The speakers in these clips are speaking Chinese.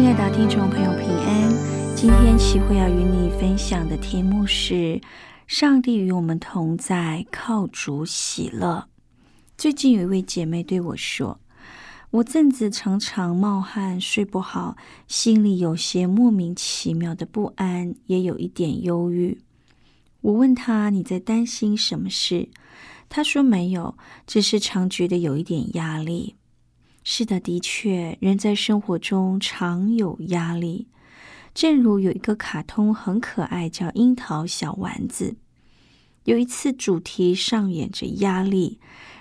亲爱的听众朋友，平安！今天齐慧要与你分享的题目是“上帝与我们同在，靠主喜乐”。最近有一位姐妹对我说：“我阵子常常冒汗，睡不好，心里有些莫名其妙的不安，也有一点忧郁。”我问她：“你在担心什么事？”她说：“没有，只是常觉得有一点压力。”是的，的确，人在生活中常有压力。正如有一个卡通很可爱，叫《樱桃小丸子》。有一次，主题上演着压力，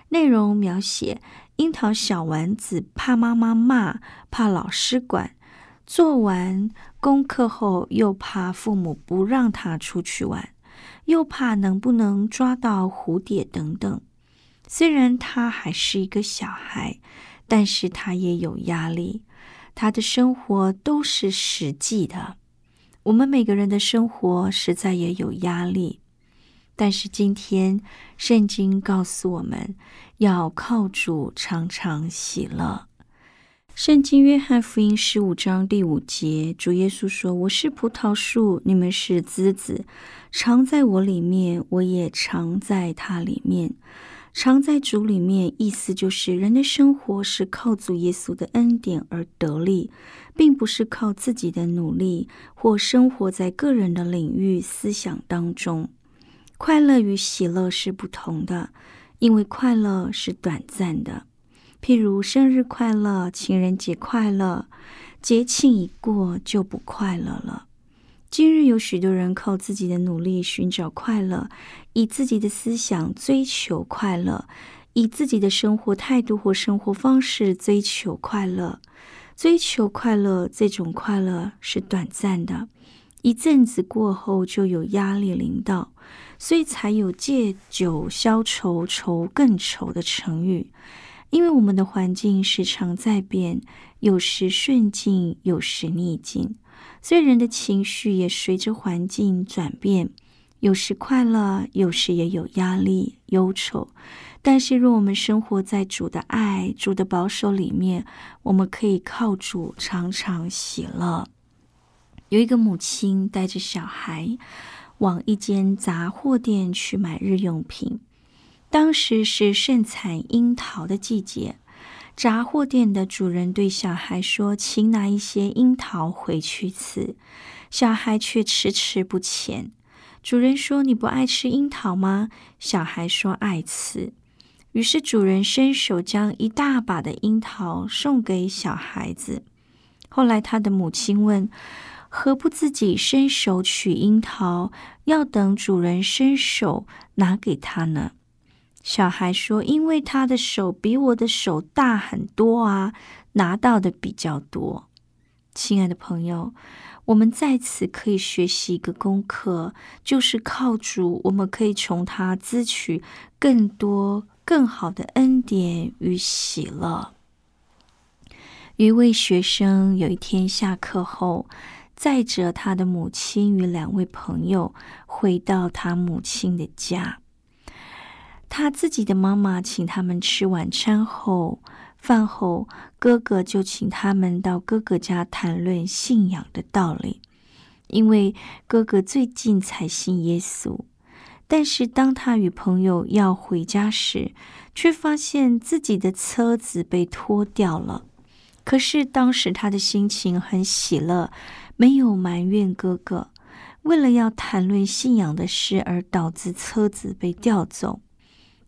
内容描写樱桃小丸子怕妈妈骂，怕老师管，做完功课后又怕父母不让他出去玩，又怕能不能抓到蝴蝶等等。虽然他还是一个小孩。但是他也有压力，他的生活都是实际的。我们每个人的生活实在也有压力，但是今天圣经告诉我们要靠主常常喜乐。圣经约翰福音十五章第五节，主耶稣说：“我是葡萄树，你们是枝子，常在我里面，我也常在他里面。”常在主里面，意思就是人的生活是靠主耶稣的恩典而得力，并不是靠自己的努力或生活在个人的领域思想当中。快乐与喜乐是不同的，因为快乐是短暂的，譬如生日快乐、情人节快乐，节庆一过就不快乐了。今日有许多人靠自己的努力寻找快乐，以自己的思想追求快乐，以自己的生活态度或生活方式追求快乐。追求快乐，这种快乐是短暂的，一阵子过后就有压力临到，所以才有借酒消愁，愁更愁的成语。因为我们的环境时常在变，有时顺境，有时逆境。所以人的情绪也随着环境转变，有时快乐，有时也有压力、忧愁。但是，若我们生活在主的爱、主的保守里面，我们可以靠主常常喜乐。有一个母亲带着小孩往一间杂货店去买日用品，当时是盛产樱桃的季节。杂货店的主人对小孩说：“请拿一些樱桃回去吃。”小孩却迟迟不前。主人说：“你不爱吃樱桃吗？”小孩说：“爱吃。”于是主人伸手将一大把的樱桃送给小孩子。后来他的母亲问：“何不自己伸手取樱桃，要等主人伸手拿给他呢？”小孩说：“因为他的手比我的手大很多啊，拿到的比较多。”亲爱的朋友，我们在此可以学习一个功课，就是靠主，我们可以从他支取更多、更好的恩典与喜乐。一位学生有一天下课后，载着他的母亲与两位朋友回到他母亲的家。他自己的妈妈请他们吃晚餐后，饭后哥哥就请他们到哥哥家谈论信仰的道理，因为哥哥最近才信耶稣。但是当他与朋友要回家时，却发现自己的车子被拖掉了。可是当时他的心情很喜乐，没有埋怨哥哥。为了要谈论信仰的事而导致车子被调走，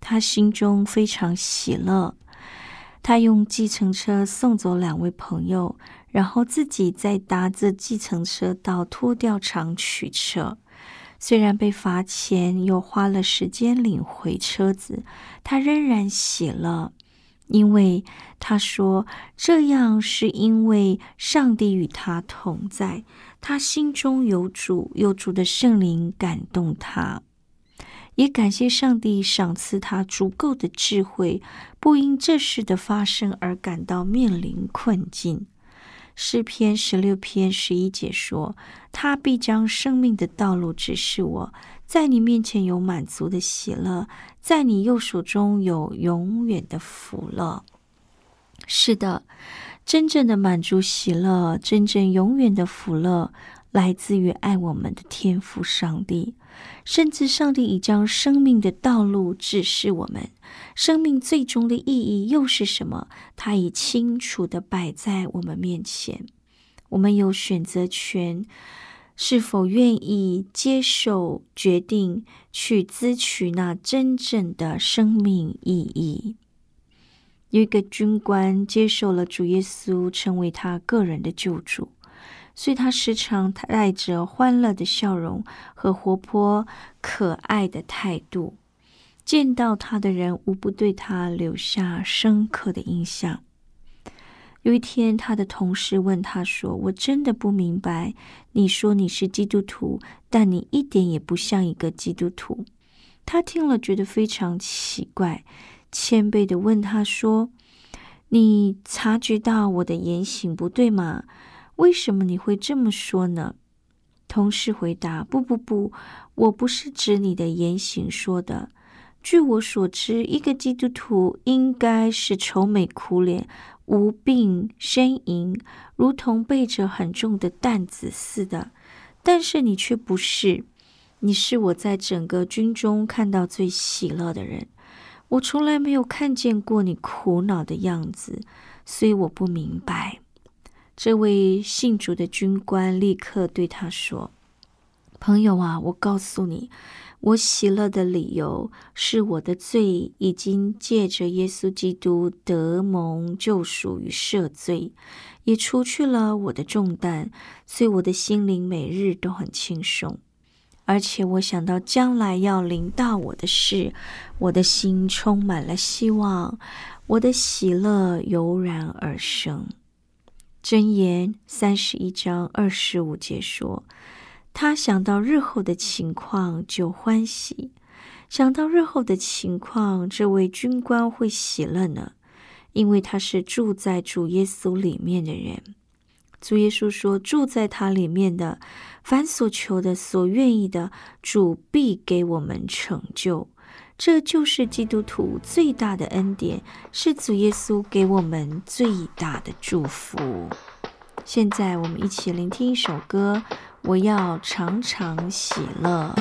他心中非常喜乐。他用计程车送走两位朋友，然后自己再搭着计程车到拖吊厂取车。虽然被罚钱，又花了时间领回车子，他仍然喜乐，因为他说这样是因为上帝与他同在，他心中有主，有主的圣灵感动他。也感谢上帝赏赐他足够的智慧，不因这事的发生而感到面临困境。诗篇十六篇十一节说：“他必将生命的道路指示我，在你面前有满足的喜乐，在你右手中有永远的福乐。”是的，真正的满足喜乐，真正永远的福乐，来自于爱我们的天父上帝。甚至上帝已将生命的道路指示我们，生命最终的意义又是什么？他已清楚的摆在我们面前，我们有选择权，是否愿意接受决定去咨取那真正的生命意义？有一个军官接受了主耶稣，成为他个人的救主。所以他时常带着欢乐的笑容和活泼可爱的态度，见到他的人无不对他留下深刻的印象。有一天，他的同事问他说：“我真的不明白，你说你是基督徒，但你一点也不像一个基督徒。”他听了觉得非常奇怪，谦卑的问他说：“你察觉到我的言行不对吗？”为什么你会这么说呢？同事回答：“不不不，我不是指你的言行说的。据我所知，一个基督徒应该是愁眉苦脸、无病呻吟，如同背着很重的担子似的。但是你却不是，你是我在整个军中看到最喜乐的人。我从来没有看见过你苦恼的样子，所以我不明白。”这位信主的军官立刻对他说：“朋友啊，我告诉你，我喜乐的理由是我的罪已经借着耶稣基督得蒙救赎与赦罪，也除去了我的重担，所以我的心灵每日都很轻松。而且我想到将来要临到我的事，我的心充满了希望，我的喜乐油然而生。”箴言三十一章二十五节说：“他想到日后的情况就欢喜，想到日后的情况，这位军官会喜乐呢，因为他是住在主耶稣里面的人。主耶稣说：住在他里面的，凡所求的、所愿意的，主必给我们成就。”这就是基督徒最大的恩典，是主耶稣给我们最大的祝福。现在，我们一起聆听一首歌，《我要常常喜乐》。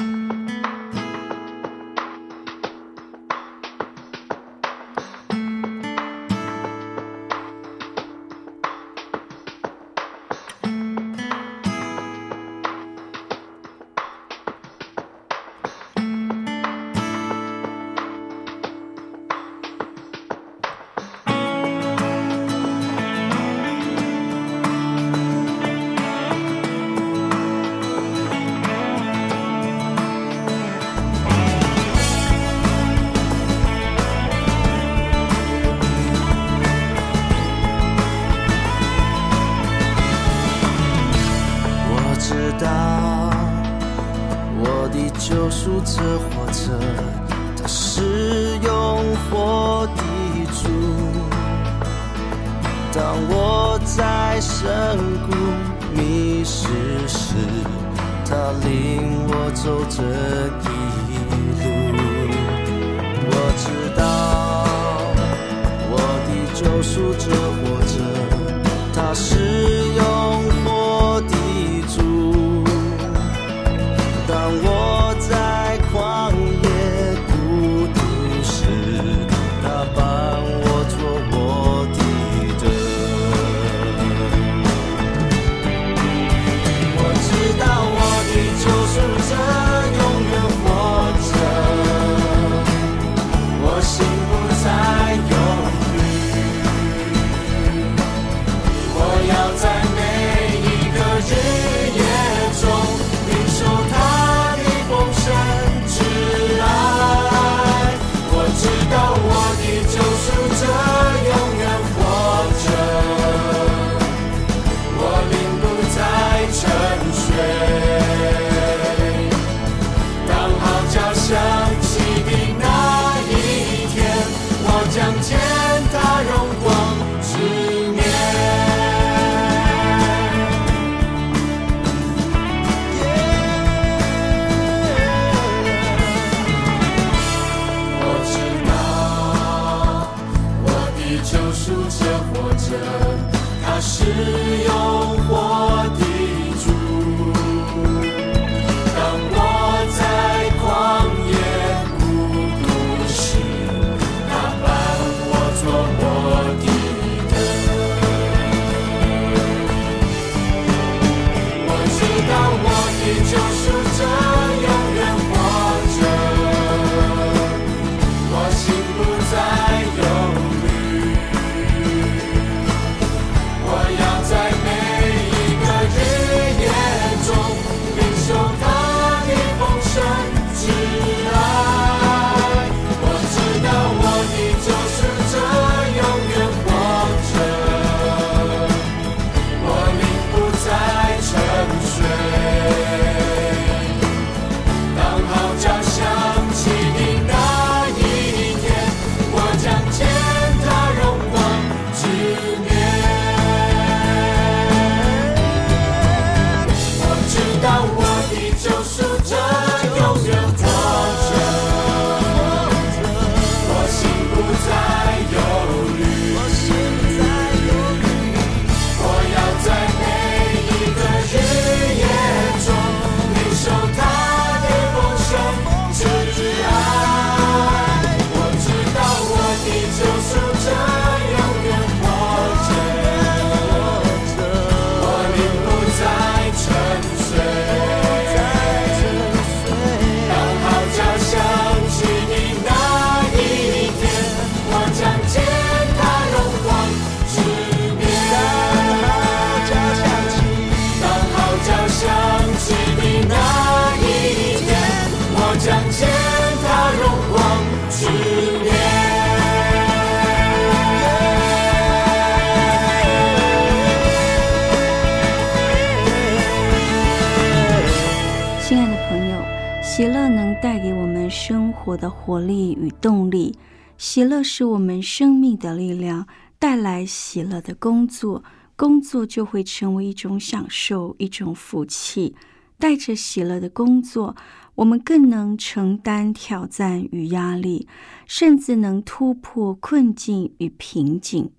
的活力与动力。喜乐是我们生命的力量，带来喜乐的工作，工作就会成为一种享受，一种福气。带着喜乐的工作，我们更能承担挑战与压力，甚至能突破困境与瓶颈。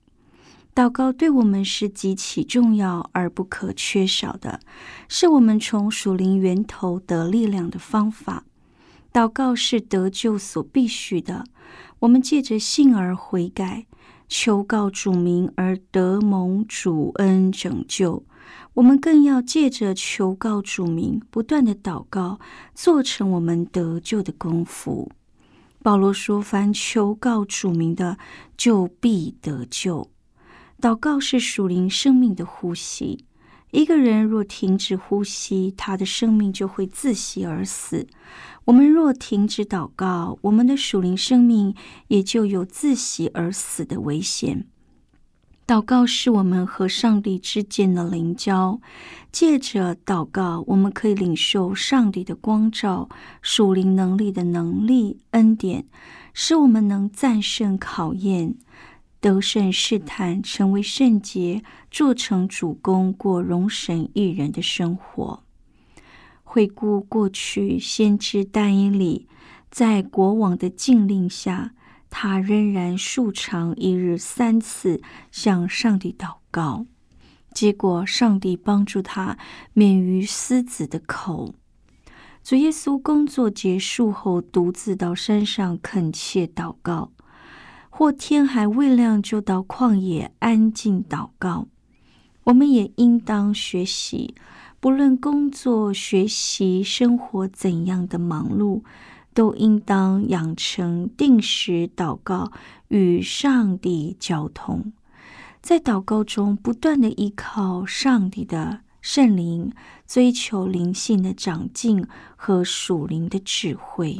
祷告对我们是极其重要而不可缺少的，是我们从属灵源头得力量的方法。祷告是得救所必须的。我们借着信而悔改，求告主名而得蒙主恩拯救。我们更要借着求告主名，不断的祷告，做成我们得救的功夫。保罗说：“凡求告主名的，就必得救。”祷告是属灵生命的呼吸。一个人若停止呼吸，他的生命就会自息而死。我们若停止祷告，我们的属灵生命也就有自息而死的危险。祷告是我们和上帝之间的灵交，借着祷告，我们可以领受上帝的光照、属灵能力的能力、恩典，使我们能战胜考验。得胜试探，成为圣洁，做成主公，过容神一人的生活。回顾过去，先知但以理在国王的禁令下，他仍然数长一日三次向上帝祷告，结果上帝帮助他免于狮子的口。主耶稣工作结束后，独自到山上恳切祷告。或天还未亮，就到旷野安静祷告。我们也应当学习，不论工作、学习、生活怎样的忙碌，都应当养成定时祷告与上帝交通，在祷告中不断的依靠上帝的圣灵，追求灵性的长进和属灵的智慧。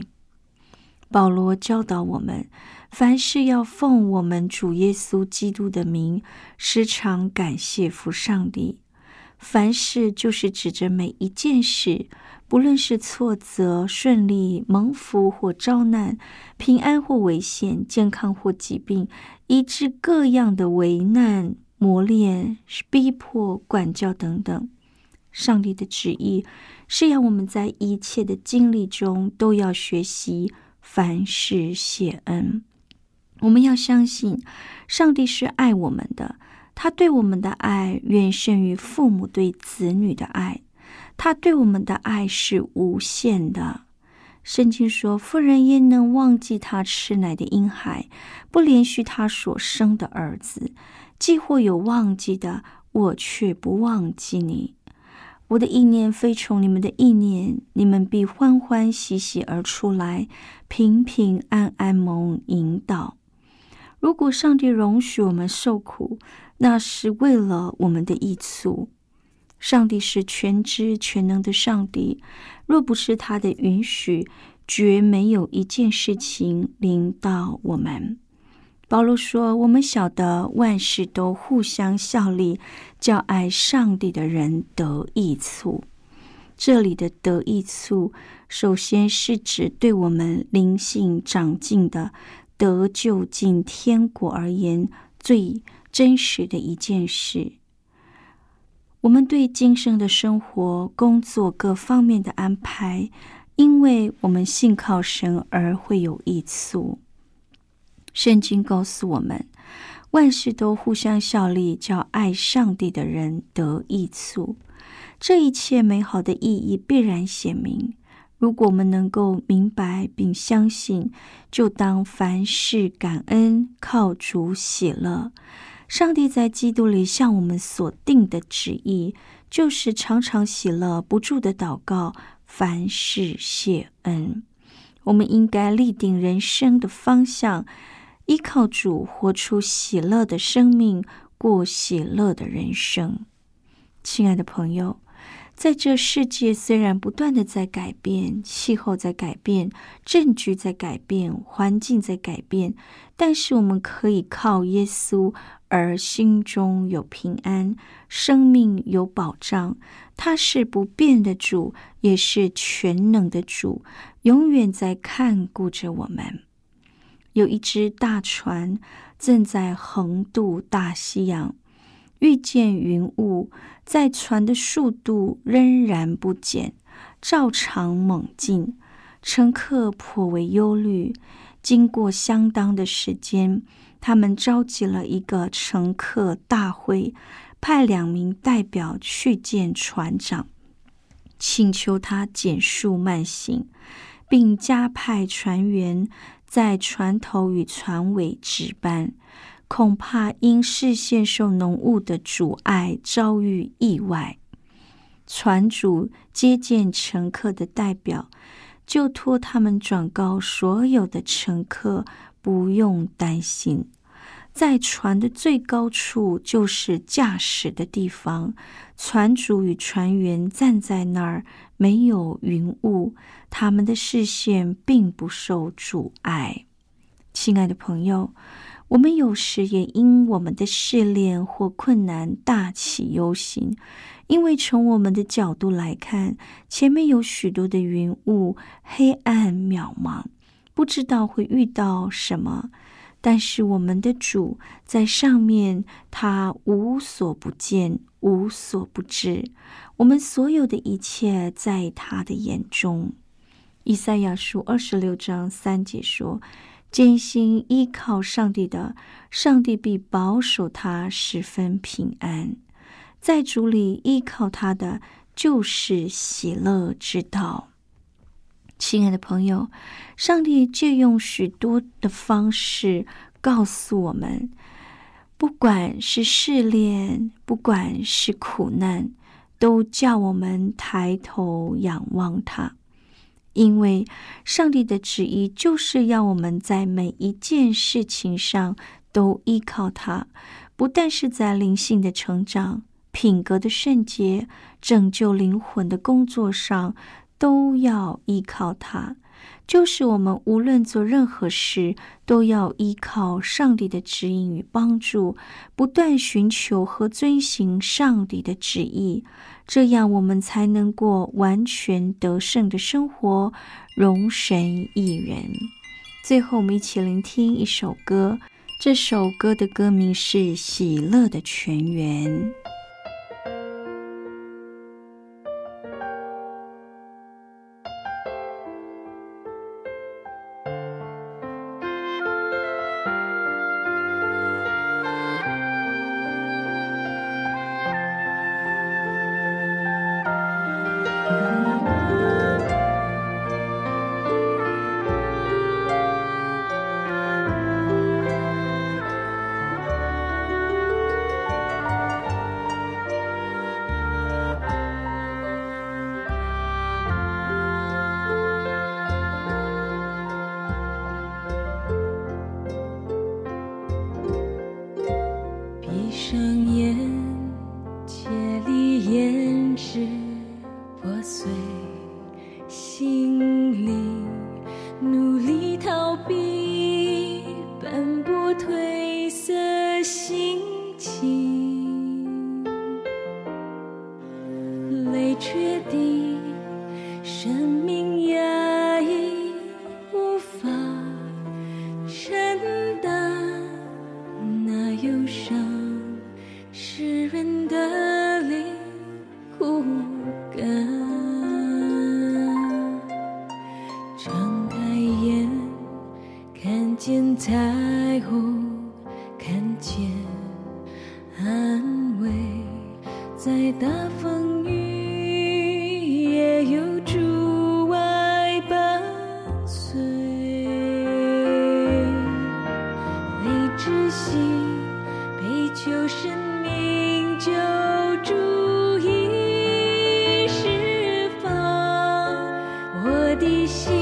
保罗教导我们。凡事要奉我们主耶稣基督的名，时常感谢父上帝。凡事就是指着每一件事，不论是挫折、顺利、蒙福或遭难、平安或危险、健康或疾病，以致各样的危难、磨练、逼迫、管教等等。上帝的旨意是要我们在一切的经历中都要学习凡事谢恩。我们要相信，上帝是爱我们的，他对我们的爱远胜于父母对子女的爱，他对我们的爱是无限的。圣经说：“妇人焉能忘记她吃奶的婴孩，不连续他所生的儿子？既或有忘记的，我却不忘记你。我的意念非从你们的意念，你们必欢欢喜喜而出来，平平安安蒙引导。”如果上帝容许我们受苦，那是为了我们的益处。上帝是全知全能的上帝，若不是他的允许，绝没有一件事情临到我们。保罗说：“我们晓得万事都互相效力，叫爱上帝的人得益处。”这里的得益处，首先是指对我们灵性长进的。得救进天国而言，最真实的一件事。我们对今生的生活、工作各方面的安排，因为我们信靠神而会有益处。圣经告诉我们，万事都互相效力，叫爱上帝的人得益处。这一切美好的意义必然显明。如果我们能够明白并相信，就当凡事感恩，靠主喜乐。上帝在基督里向我们所定的旨意，就是常常喜乐，不住的祷告，凡事谢恩。我们应该立定人生的方向，依靠主，活出喜乐的生命，过喜乐的人生。亲爱的朋友。在这世界，虽然不断的在改变，气候在改变，证据在改变，环境在改变，但是我们可以靠耶稣而心中有平安，生命有保障。他是不变的主，也是全能的主，永远在看顾着我们。有一只大船正在横渡大西洋。遇见云雾，在船的速度仍然不减，照常猛进。乘客颇为忧虑。经过相当的时间，他们召集了一个乘客大会，派两名代表去见船长，请求他减速慢行，并加派船员在船头与船尾值班。恐怕因视线受浓雾的阻碍，遭遇意外。船主接见乘客的代表，就托他们转告所有的乘客不用担心。在船的最高处，就是驾驶的地方。船主与船员站在那儿，没有云雾，他们的视线并不受阻碍。亲爱的朋友。我们有时也因我们的试炼或困难大起忧心，因为从我们的角度来看，前面有许多的云雾，黑暗渺茫，不知道会遇到什么。但是我们的主在上面，他无所不见，无所不知。我们所有的一切在他的眼中。以赛亚书二十六章三节说。艰辛依靠上帝的，上帝必保守他十分平安。在主里依靠他的，就是喜乐之道。亲爱的朋友，上帝借用许多的方式告诉我们，不管是试炼，不管是苦难，都叫我们抬头仰望他。因为上帝的旨意就是要我们在每一件事情上都依靠他，不但是在灵性的成长、品格的圣洁、拯救灵魂的工作上都要依靠他。就是我们无论做任何事，都要依靠上帝的指引与帮助，不断寻求和遵行上帝的旨意，这样我们才能过完全得胜的生活，容神一人。最后，我们一起聆听一首歌，这首歌的歌名是《喜乐的泉源》。心的心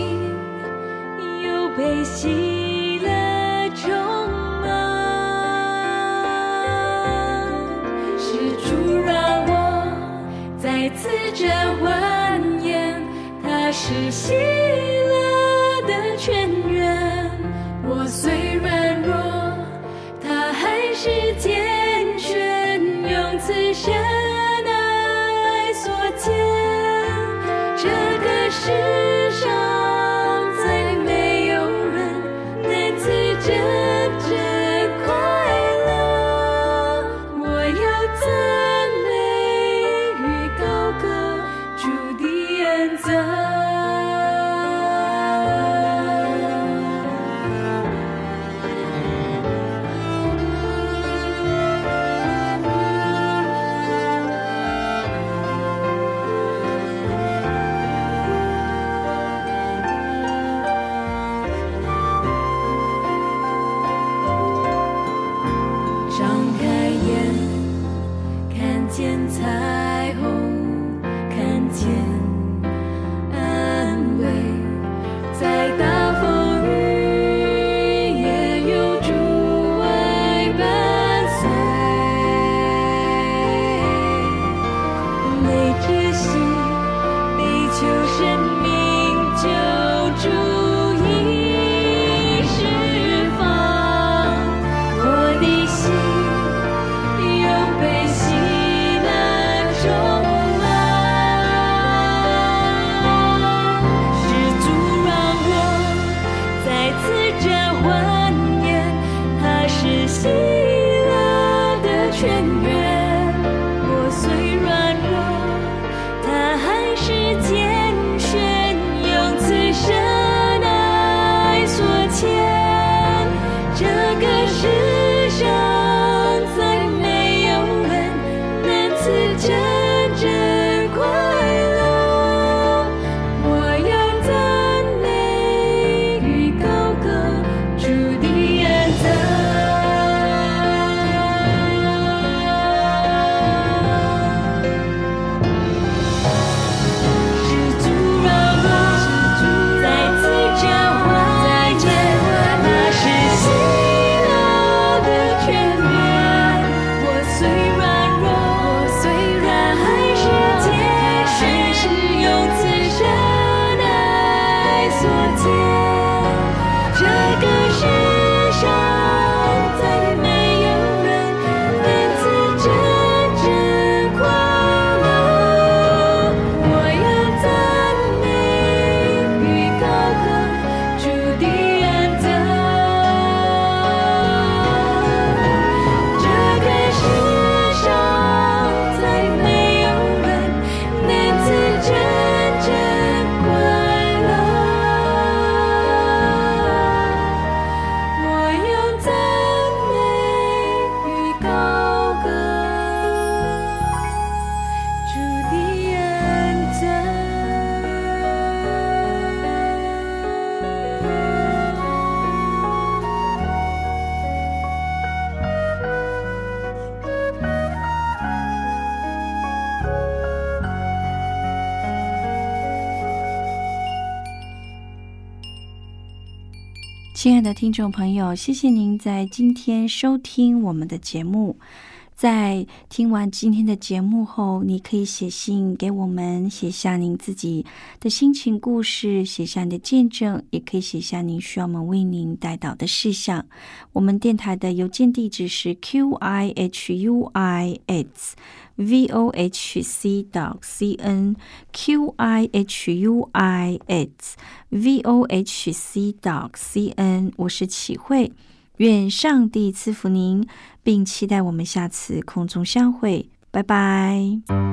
亲爱的听众朋友，谢谢您在今天收听我们的节目。在听完今天的节目后，你可以写信给我们，写下您自己的心情故事，写下你的见证，也可以写下您需要我们为您带导的事项。我们电台的邮件地址是 q i h u i s v o h c dot c n q i h u i s v o h c dot c n。我是启慧。愿上帝赐福您，并期待我们下次空中相会。拜拜。